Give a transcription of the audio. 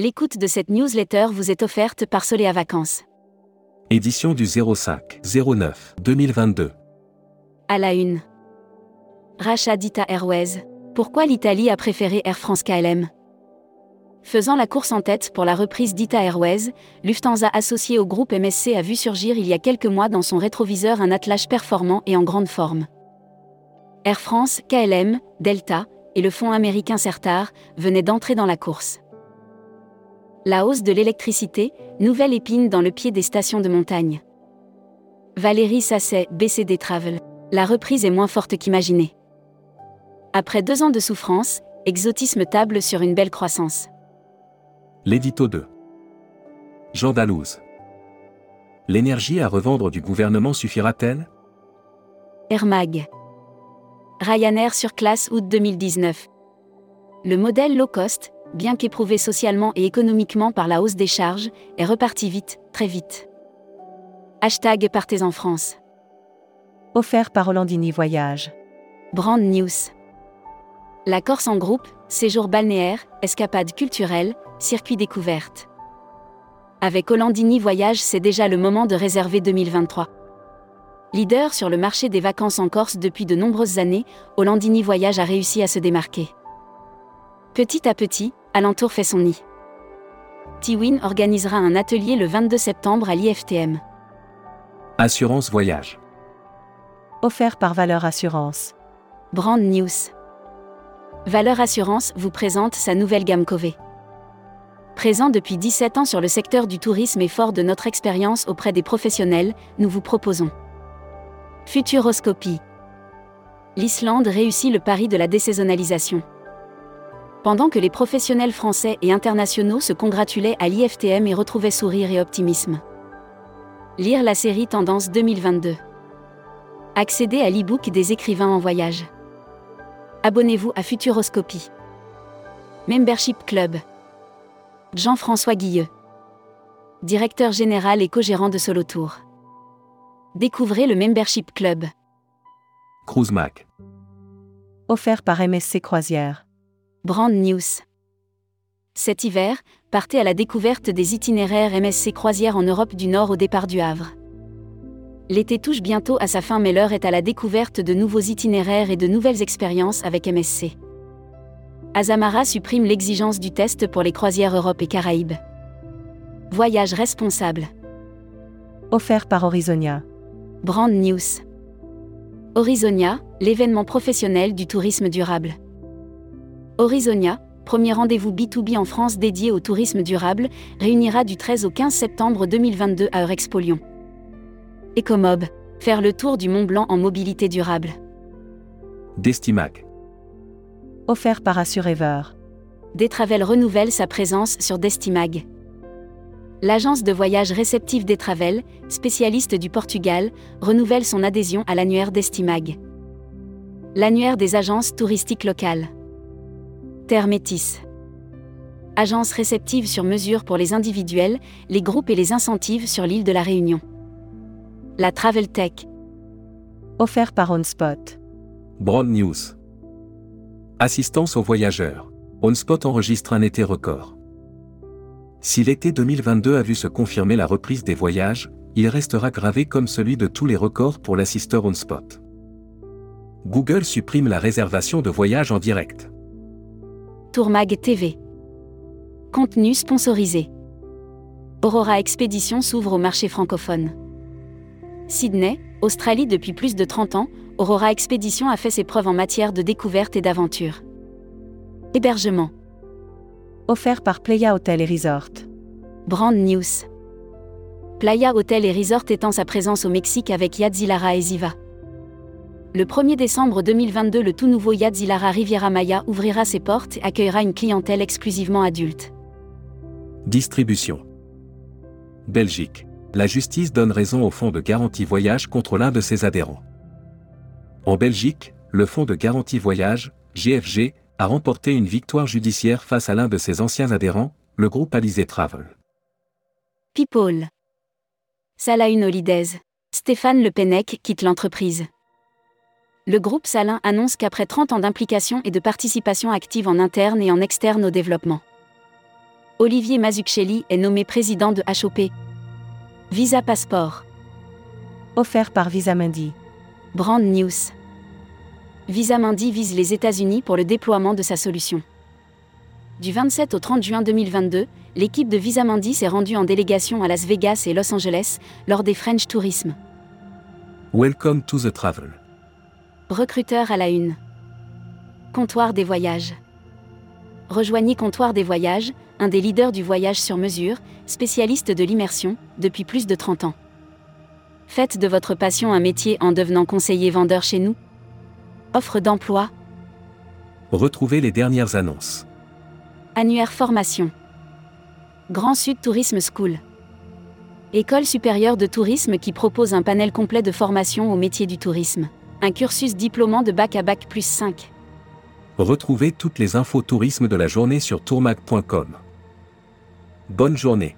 L'écoute de cette newsletter vous est offerte par Soléa Vacances. Édition du 05 09 2022. À la une. Rachat d'Ita Airways. Pourquoi l'Italie a préféré Air France KLM Faisant la course en tête pour la reprise d'Ita Airways, Lufthansa associé au groupe MSC a vu surgir il y a quelques mois dans son rétroviseur un attelage performant et en grande forme. Air France, KLM, Delta et le fonds américain Certar venaient d'entrer dans la course. La hausse de l'électricité, nouvelle épine dans le pied des stations de montagne. Valérie Sasset, BCD Travel. La reprise est moins forte qu'imaginée. Après deux ans de souffrance, Exotisme table sur une belle croissance. L'édito 2. Jean Dalouse. L'énergie à revendre du gouvernement suffira-t-elle? Air Mag. Ryanair sur classe août 2019. Le modèle low cost, bien qu'éprouvé socialement et économiquement par la hausse des charges, est reparti vite, très vite. Hashtag Partez en France. Offert par Hollandini Voyage. Brand News. La Corse en groupe, séjour balnéaire, escapade culturelle, circuit découverte. Avec Hollandini Voyage, c'est déjà le moment de réserver 2023. Leader sur le marché des vacances en Corse depuis de nombreuses années, Hollandini Voyage a réussi à se démarquer. Petit à petit, Alentour fait son nid. Tiwin organisera un atelier le 22 septembre à l'IFTM. Assurance voyage. Offert par Valeur Assurance. Brand News. Valeur Assurance vous présente sa nouvelle gamme Cové. Présent depuis 17 ans sur le secteur du tourisme et fort de notre expérience auprès des professionnels, nous vous proposons Futuroscopie. L'Islande réussit le pari de la désaisonnalisation. Pendant que les professionnels français et internationaux se congratulaient à l'IFTM et retrouvaient sourire et optimisme. Lire la série Tendance 2022. Accéder à l'e-book des écrivains en voyage. Abonnez-vous à Futuroscopie. Membership Club. Jean-François Guilleux. Directeur général et co-gérant de Solo Tour. Découvrez le Membership Club. Cruise Mac. Offert par MSC Croisière. Brand News. Cet hiver, partez à la découverte des itinéraires MSC Croisière en Europe du Nord au départ du Havre. L'été touche bientôt à sa fin mais l'heure est à la découverte de nouveaux itinéraires et de nouvelles expériences avec MSC. Azamara supprime l'exigence du test pour les croisières Europe et Caraïbes. Voyage responsable. Offert par Horizonia. Brand News. Horizonia, l'événement professionnel du tourisme durable. Horizonia, premier rendez-vous B2B en France dédié au tourisme durable, réunira du 13 au 15 septembre 2022 à Eurexpo Lyon. Ecomob, faire le tour du Mont Blanc en mobilité durable. Destimac. Offert par Assurever. Detravel renouvelle sa présence sur Destimag. L'agence de voyage réceptive Detravel, spécialiste du Portugal, renouvelle son adhésion à l'annuaire Destimag. L'annuaire des agences touristiques locales. Terre Métis. Agence réceptive sur mesure pour les individuels, les groupes et les incentives sur l'île de la Réunion. La Travel Tech. Offert par OnSpot. Broad News. Assistance aux voyageurs. OnSpot enregistre un été record. Si l'été 2022 a vu se confirmer la reprise des voyages, il restera gravé comme celui de tous les records pour l'assisteur OnSpot. Google supprime la réservation de voyages en direct. Tourmag TV. Contenu sponsorisé. Aurora Expédition s'ouvre au marché francophone. Sydney, Australie depuis plus de 30 ans, Aurora Expédition a fait ses preuves en matière de découverte et d'aventure. Hébergement. Offert par Playa Hotel et Resort. Brand News. Playa Hotel et Resort étend sa présence au Mexique avec Yadzilara et Ziva. Le 1er décembre 2022, le tout nouveau Yadzilara Riviera Maya ouvrira ses portes et accueillera une clientèle exclusivement adulte. Distribution. Belgique. La justice donne raison au fonds de garantie voyage contre l'un de ses adhérents. En Belgique, le fonds de garantie voyage, GFG, a remporté une victoire judiciaire face à l'un de ses anciens adhérents, le groupe Alizé Travel. People. Salah Holidays. Stéphane Le Pennec quitte l'entreprise le groupe Salin annonce qu'après 30 ans d'implication et de participation active en interne et en externe au développement, Olivier Mazzucchelli est nommé président de HOP. Visa Passport. Offert par Visamundi. Brand News. Visamundi vise les États-Unis pour le déploiement de sa solution. Du 27 au 30 juin 2022, l'équipe de Visamundi s'est rendue en délégation à Las Vegas et Los Angeles lors des French Tourism. Welcome to the travel. Recruteur à la une. Comptoir des voyages. Rejoignez Comptoir des voyages, un des leaders du voyage sur mesure, spécialiste de l'immersion, depuis plus de 30 ans. Faites de votre passion un métier en devenant conseiller vendeur chez nous. Offre d'emploi, Retrouvez les dernières annonces. annuaire formation. Grand Sud Tourisme School. École supérieure de tourisme qui propose un panel complet de formation au métier du tourisme. Un cursus diplômant de bac à bac plus 5. Retrouvez toutes les infos tourisme de la journée sur tourmag.com. Bonne journée.